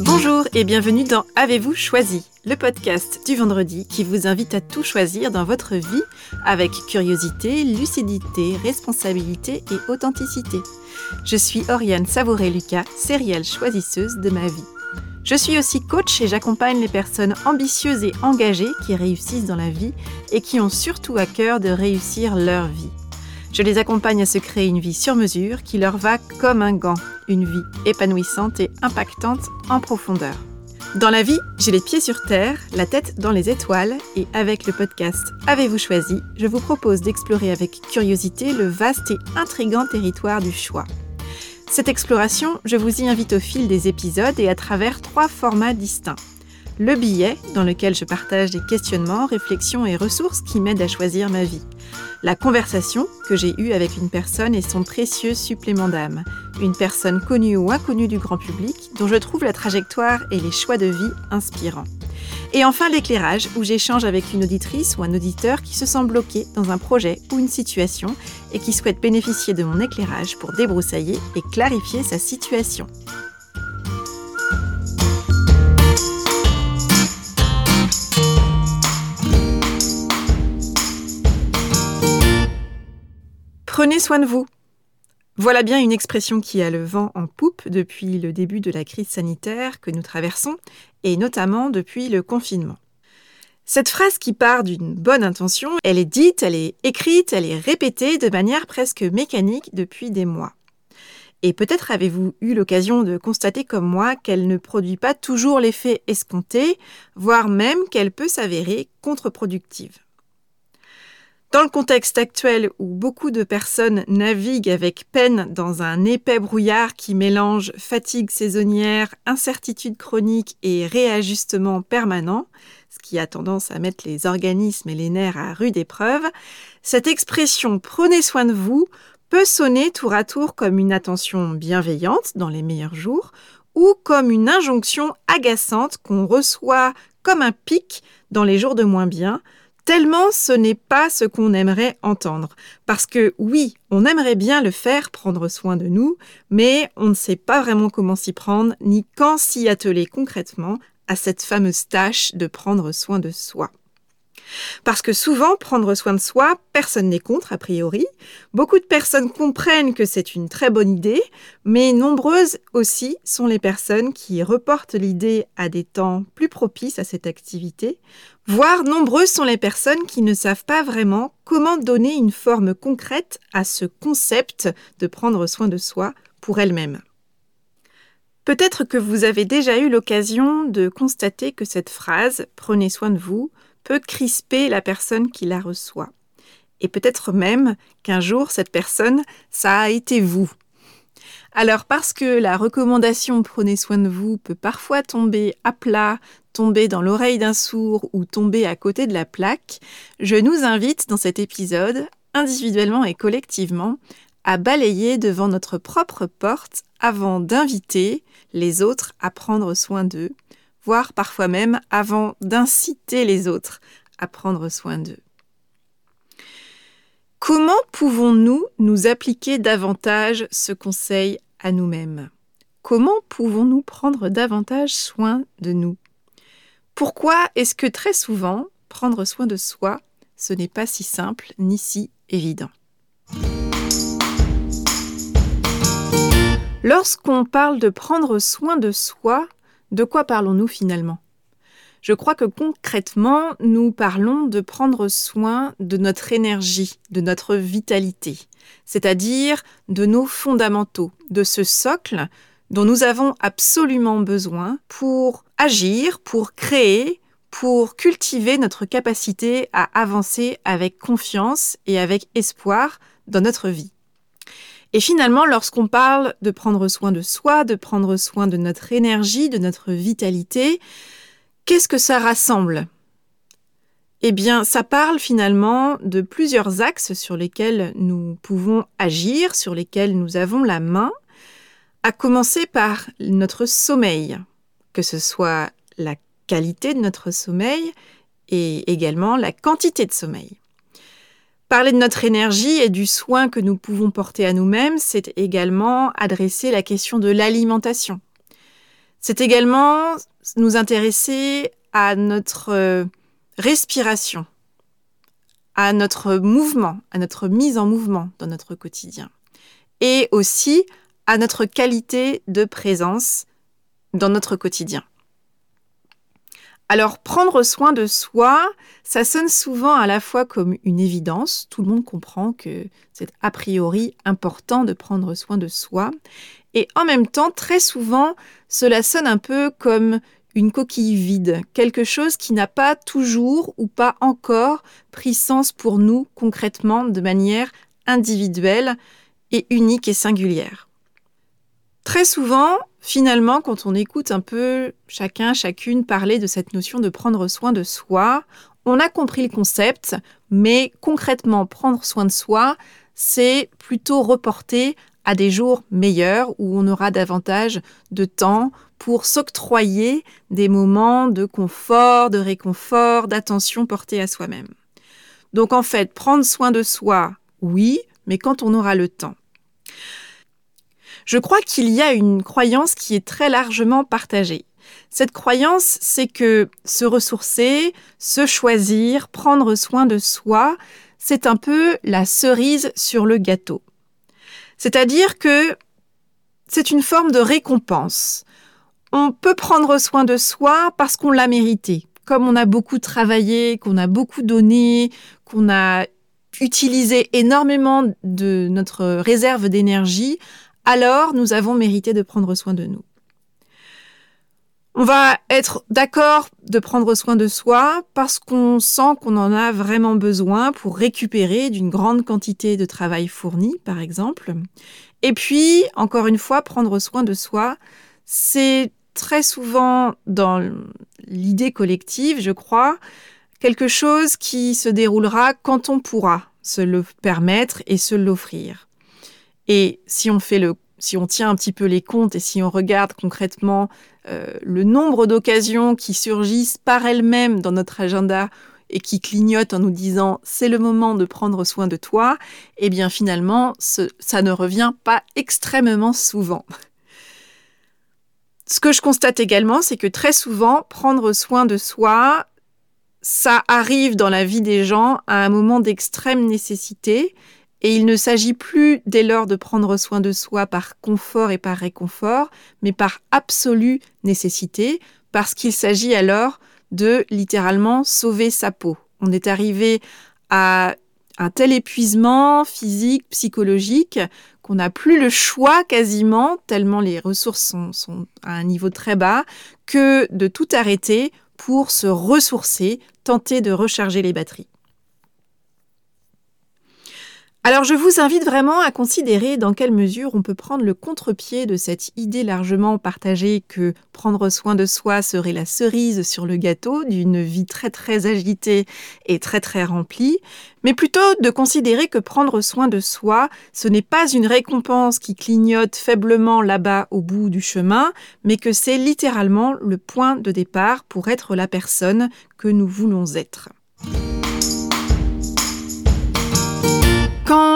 Bonjour et bienvenue dans Avez-vous choisi, le podcast du vendredi qui vous invite à tout choisir dans votre vie avec curiosité, lucidité, responsabilité et authenticité. Je suis Oriane Savouré-Lucas, sérielle choisisseuse de ma vie. Je suis aussi coach et j'accompagne les personnes ambitieuses et engagées qui réussissent dans la vie et qui ont surtout à cœur de réussir leur vie. Je les accompagne à se créer une vie sur mesure qui leur va comme un gant, une vie épanouissante et impactante en profondeur. Dans la vie, j'ai les pieds sur terre, la tête dans les étoiles, et avec le podcast Avez-vous choisi, je vous propose d'explorer avec curiosité le vaste et intrigant territoire du choix. Cette exploration, je vous y invite au fil des épisodes et à travers trois formats distincts. Le billet, dans lequel je partage des questionnements, réflexions et ressources qui m'aident à choisir ma vie. La conversation que j'ai eue avec une personne et son précieux supplément d'âme. Une personne connue ou inconnue du grand public dont je trouve la trajectoire et les choix de vie inspirants. Et enfin l'éclairage, où j'échange avec une auditrice ou un auditeur qui se sent bloqué dans un projet ou une situation et qui souhaite bénéficier de mon éclairage pour débroussailler et clarifier sa situation. Prenez soin de vous. Voilà bien une expression qui a le vent en poupe depuis le début de la crise sanitaire que nous traversons, et notamment depuis le confinement. Cette phrase qui part d'une bonne intention, elle est dite, elle est écrite, elle est répétée de manière presque mécanique depuis des mois. Et peut-être avez-vous eu l'occasion de constater comme moi qu'elle ne produit pas toujours l'effet escompté, voire même qu'elle peut s'avérer contre-productive. Dans le contexte actuel où beaucoup de personnes naviguent avec peine dans un épais brouillard qui mélange fatigue saisonnière, incertitude chronique et réajustement permanent, ce qui a tendance à mettre les organismes et les nerfs à rude épreuve, cette expression prenez soin de vous peut sonner tour à tour comme une attention bienveillante dans les meilleurs jours ou comme une injonction agaçante qu'on reçoit comme un pic dans les jours de moins bien, tellement ce n'est pas ce qu'on aimerait entendre. Parce que oui, on aimerait bien le faire, prendre soin de nous, mais on ne sait pas vraiment comment s'y prendre, ni quand s'y atteler concrètement à cette fameuse tâche de prendre soin de soi. Parce que souvent, prendre soin de soi, personne n'est contre, a priori. Beaucoup de personnes comprennent que c'est une très bonne idée, mais nombreuses aussi sont les personnes qui reportent l'idée à des temps plus propices à cette activité, voire nombreuses sont les personnes qui ne savent pas vraiment comment donner une forme concrète à ce concept de prendre soin de soi pour elles-mêmes. Peut-être que vous avez déjà eu l'occasion de constater que cette phrase Prenez soin de vous peut crisper la personne qui la reçoit. Et peut-être même qu'un jour, cette personne, ça a été vous. Alors parce que la recommandation prenez soin de vous peut parfois tomber à plat, tomber dans l'oreille d'un sourd ou tomber à côté de la plaque, je nous invite dans cet épisode, individuellement et collectivement, à balayer devant notre propre porte avant d'inviter les autres à prendre soin d'eux voire parfois même avant d'inciter les autres à prendre soin d'eux. Comment pouvons-nous nous appliquer davantage ce conseil nous-mêmes. Comment pouvons-nous prendre davantage soin de nous? Pourquoi est-ce que très souvent, prendre soin de soi, ce n'est pas si simple ni si évident? Lorsqu'on parle de prendre soin de soi, de quoi parlons-nous finalement? Je crois que concrètement, nous parlons de prendre soin de notre énergie, de notre vitalité, c'est-à-dire de nos fondamentaux, de ce socle dont nous avons absolument besoin pour agir, pour créer, pour cultiver notre capacité à avancer avec confiance et avec espoir dans notre vie. Et finalement, lorsqu'on parle de prendre soin de soi, de prendre soin de notre énergie, de notre vitalité, qu'est-ce que ça rassemble? Eh bien, ça parle finalement de plusieurs axes sur lesquels nous pouvons agir, sur lesquels nous avons la main, à commencer par notre sommeil, que ce soit la qualité de notre sommeil et également la quantité de sommeil. Parler de notre énergie et du soin que nous pouvons porter à nous-mêmes, c'est également adresser la question de l'alimentation. C'est également nous intéresser à notre euh, respiration, à notre mouvement, à notre mise en mouvement dans notre quotidien, et aussi à notre qualité de présence dans notre quotidien. Alors prendre soin de soi, ça sonne souvent à la fois comme une évidence, tout le monde comprend que c'est a priori important de prendre soin de soi, et en même temps, très souvent, cela sonne un peu comme une coquille vide, quelque chose qui n'a pas toujours ou pas encore pris sens pour nous concrètement de manière individuelle et unique et singulière. Très souvent, finalement, quand on écoute un peu chacun, chacune parler de cette notion de prendre soin de soi, on a compris le concept, mais concrètement, prendre soin de soi, c'est plutôt reporter à des jours meilleurs où on aura davantage de temps pour s'octroyer des moments de confort, de réconfort, d'attention portée à soi-même. Donc en fait, prendre soin de soi, oui, mais quand on aura le temps. Je crois qu'il y a une croyance qui est très largement partagée. Cette croyance, c'est que se ressourcer, se choisir, prendre soin de soi, c'est un peu la cerise sur le gâteau. C'est-à-dire que c'est une forme de récompense. On peut prendre soin de soi parce qu'on l'a mérité. Comme on a beaucoup travaillé, qu'on a beaucoup donné, qu'on a utilisé énormément de notre réserve d'énergie, alors nous avons mérité de prendre soin de nous. On va être d'accord de prendre soin de soi parce qu'on sent qu'on en a vraiment besoin pour récupérer d'une grande quantité de travail fourni, par exemple. Et puis, encore une fois, prendre soin de soi, c'est très souvent dans l'idée collective, je crois, quelque chose qui se déroulera quand on pourra se le permettre et se l'offrir. Et si on fait le si on tient un petit peu les comptes et si on regarde concrètement euh, le nombre d'occasions qui surgissent par elles-mêmes dans notre agenda et qui clignotent en nous disant c'est le moment de prendre soin de toi, eh bien finalement ça ne revient pas extrêmement souvent. Ce que je constate également, c'est que très souvent, prendre soin de soi, ça arrive dans la vie des gens à un moment d'extrême nécessité et il ne s'agit plus dès lors de prendre soin de soi par confort et par réconfort, mais par absolue nécessité, parce qu'il s'agit alors de littéralement sauver sa peau. On est arrivé à un tel épuisement physique, psychologique, qu'on n'a plus le choix quasiment, tellement les ressources sont, sont, à un niveau très bas, que de tout arrêter pour se ressourcer, tenter de recharger les batteries. Alors je vous invite vraiment à considérer dans quelle mesure on peut prendre le contre-pied de cette idée largement partagée que prendre soin de soi serait la cerise sur le gâteau d'une vie très très agitée et très très remplie, mais plutôt de considérer que prendre soin de soi, ce n'est pas une récompense qui clignote faiblement là-bas au bout du chemin, mais que c'est littéralement le point de départ pour être la personne que nous voulons être.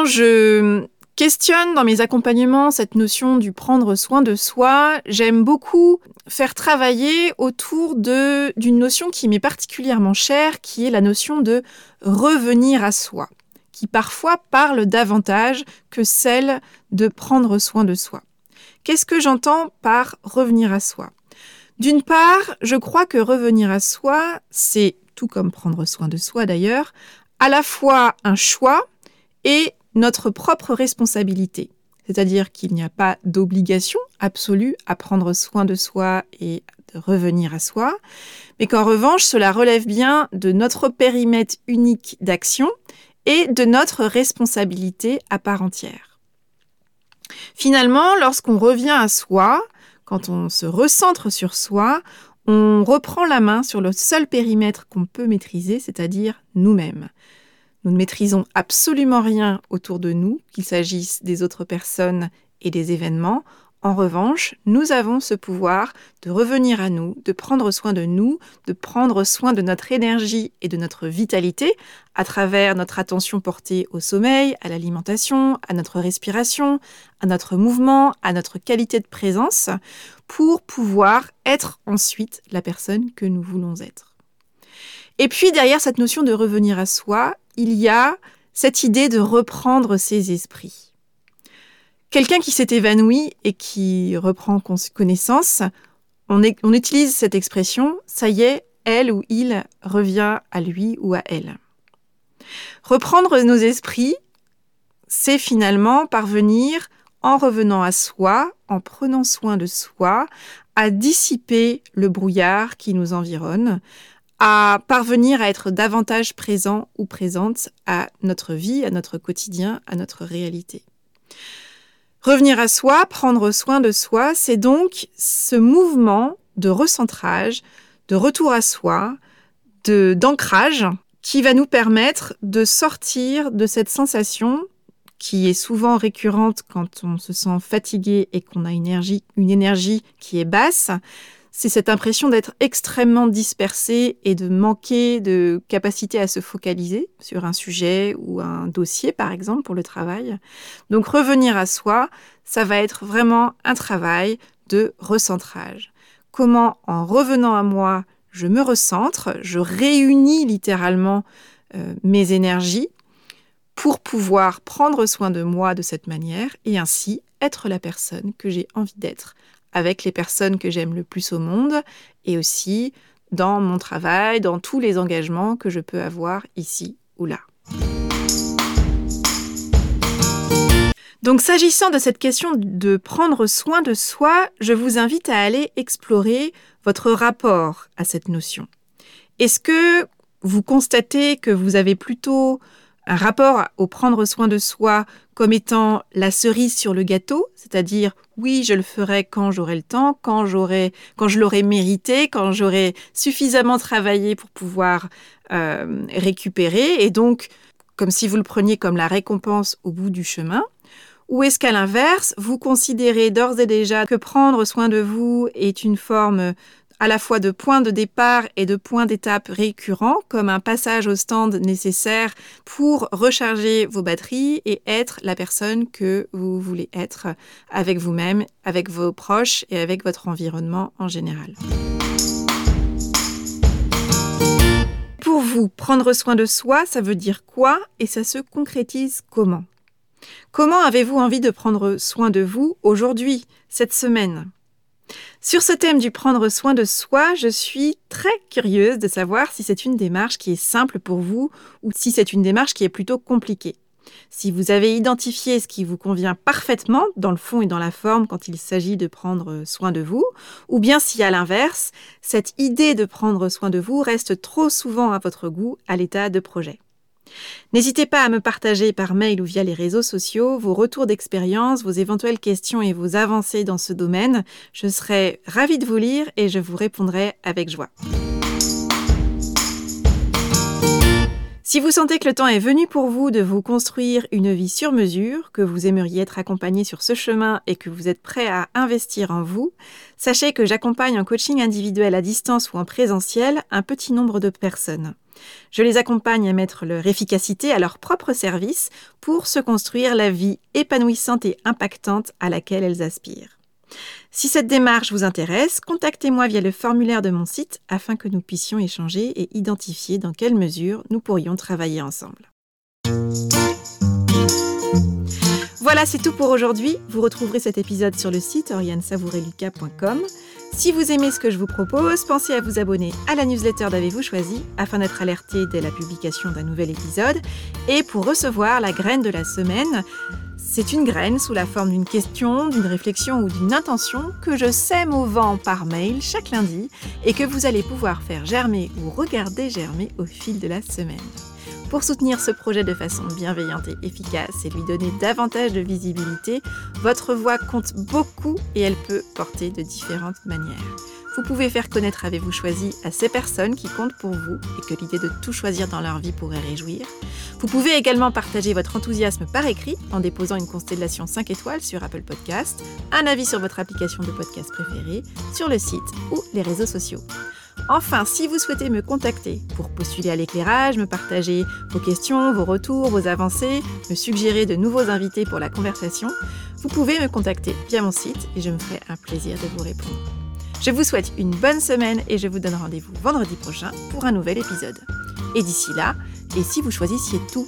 Quand je questionne dans mes accompagnements cette notion du prendre soin de soi, j'aime beaucoup faire travailler autour d'une notion qui m'est particulièrement chère, qui est la notion de revenir à soi, qui parfois parle davantage que celle de prendre soin de soi. Qu'est-ce que j'entends par revenir à soi? D'une part, je crois que revenir à soi, c'est, tout comme prendre soin de soi d'ailleurs, à la fois un choix, et notre propre responsabilité. C'est-à-dire qu'il n'y a pas d'obligation absolue à prendre soin de soi et de revenir à soi, mais qu'en revanche, cela relève bien de notre périmètre unique d'action et de notre responsabilité à part entière. Finalement, lorsqu'on revient à soi, quand on se recentre sur soi, on reprend la main sur le seul périmètre qu'on peut maîtriser, c'est-à-dire nous-mêmes. Nous ne maîtrisons absolument rien autour de nous, qu'il s'agisse des autres personnes et des événements. en revanche, nous avons ce pouvoir de revenir à nous, de prendre soin de nous, de prendre soin de notre énergie et de notre vitalité à travers notre attention portée au sommeil, à l'alimentation, à notre respiration, à notre mouvement, à notre qualité de présence, pour pouvoir être ensuite la personne que nous voulons être. Et puis derrière cette notion de revenir à soi, il y a cette idée de reprendre ses esprits. Quelqu'un qui s'est évanoui et qui reprend connaissance, on, utilise cette expression, ça y est, elle ou il revient à lui ou à elle. Reprendre nos esprits, c'est finalement parvenir, en revenant à soi, en prenant soin de soi, à dissiper le brouillard qui nous environne, à parvenir à être davantage présent ou présente à notre vie, à notre quotidien, à notre réalité. Revenir à soi, prendre soin de soi, c'est donc ce mouvement de recentrage, de retour à soi, de d'ancrage qui va nous permettre de sortir de cette sensation qui est souvent récurrente quand on se sent fatigué et qu'on a une énergie, une énergie qui est basse, c'est cette impression d'être extrêmement dispersé et de manquer de capacité à se focaliser sur un sujet ou un dossier, par exemple, pour le travail. Donc revenir à soi, ça va être vraiment un travail de recentrage. Comment, en revenant à moi, je me recentre, je réunis littéralement euh, mes énergies pour pouvoir prendre soin de moi de cette manière et ainsi être la personne que j'ai envie d'être avec les personnes que j'aime le plus au monde et aussi dans mon travail, dans tous les engagements que je peux avoir ici ou là. Donc s'agissant de cette question de prendre soin de soi, je vous invite à aller explorer votre rapport à cette notion. Est-ce que vous constatez que vous avez plutôt un rapport au prendre soin de soi comme étant la cerise sur le gâteau, c'est-à-dire oui, je le ferai quand j'aurai le temps, quand j'aurai, quand je l'aurai mérité, quand j'aurai suffisamment travaillé pour pouvoir euh, récupérer, et donc comme si vous le preniez comme la récompense au bout du chemin. Ou est-ce qu'à l'inverse, vous considérez d'ores et déjà que prendre soin de vous est une forme à la fois de points de départ et de points d'étape récurrents, comme un passage au stand nécessaire pour recharger vos batteries et être la personne que vous voulez être avec vous-même, avec vos proches et avec votre environnement en général. Pour vous, prendre soin de soi, ça veut dire quoi et ça se concrétise comment? Comment avez-vous envie de prendre soin de vous aujourd'hui, cette semaine? Sur ce thème du prendre soin de soi, je suis très curieuse de savoir si c'est une démarche qui est simple pour vous ou si c'est une démarche qui est plutôt compliquée. Si vous avez identifié ce qui vous convient parfaitement dans le fond et dans la forme quand il s'agit de prendre soin de vous, ou bien si à l'inverse, cette idée de prendre soin de vous reste trop souvent à votre goût à l'état de projet. N'hésitez pas à me partager par mail ou via les réseaux sociaux vos retours d'expérience, vos éventuelles questions et vos avancées dans ce domaine. Je serai ravie de vous lire et je vous répondrai avec joie. Si vous sentez que le temps est venu pour vous de vous construire une vie sur mesure, que vous aimeriez être accompagné sur ce chemin et que vous êtes prêt à investir en vous, sachez que j'accompagne en coaching individuel à distance ou en présentiel un petit nombre de personnes. Je les accompagne à mettre leur efficacité à leur propre service pour se construire la vie épanouissante et impactante à laquelle elles aspirent. Si cette démarche vous intéresse, contactez-moi via le formulaire de mon site afin que nous puissions échanger et identifier dans quelle mesure nous pourrions travailler ensemble. Voilà, c'est tout pour aujourd'hui. Vous retrouverez cet épisode sur le site oriansavoureluca.com. Si vous aimez ce que je vous propose, pensez à vous abonner à la newsletter d'Avez-vous choisi afin d'être alerté dès la publication d'un nouvel épisode et pour recevoir la graine de la semaine. C'est une graine sous la forme d'une question, d'une réflexion ou d'une intention que je sème au vent par mail chaque lundi et que vous allez pouvoir faire germer ou regarder germer au fil de la semaine. Pour soutenir ce projet de façon bienveillante et efficace et lui donner davantage de visibilité, votre voix compte beaucoup et elle peut porter de différentes manières. Vous pouvez faire connaître Avez-vous choisi à ces personnes qui comptent pour vous et que l'idée de tout choisir dans leur vie pourrait réjouir. Vous pouvez également partager votre enthousiasme par écrit en déposant une constellation 5 étoiles sur Apple Podcast, un avis sur votre application de podcast préférée, sur le site ou les réseaux sociaux. Enfin, si vous souhaitez me contacter pour postuler à l'éclairage, me partager vos questions, vos retours, vos avancées, me suggérer de nouveaux invités pour la conversation, vous pouvez me contacter via mon site et je me ferai un plaisir de vous répondre. Je vous souhaite une bonne semaine et je vous donne rendez-vous vendredi prochain pour un nouvel épisode. Et d'ici là, et si vous choisissiez tout?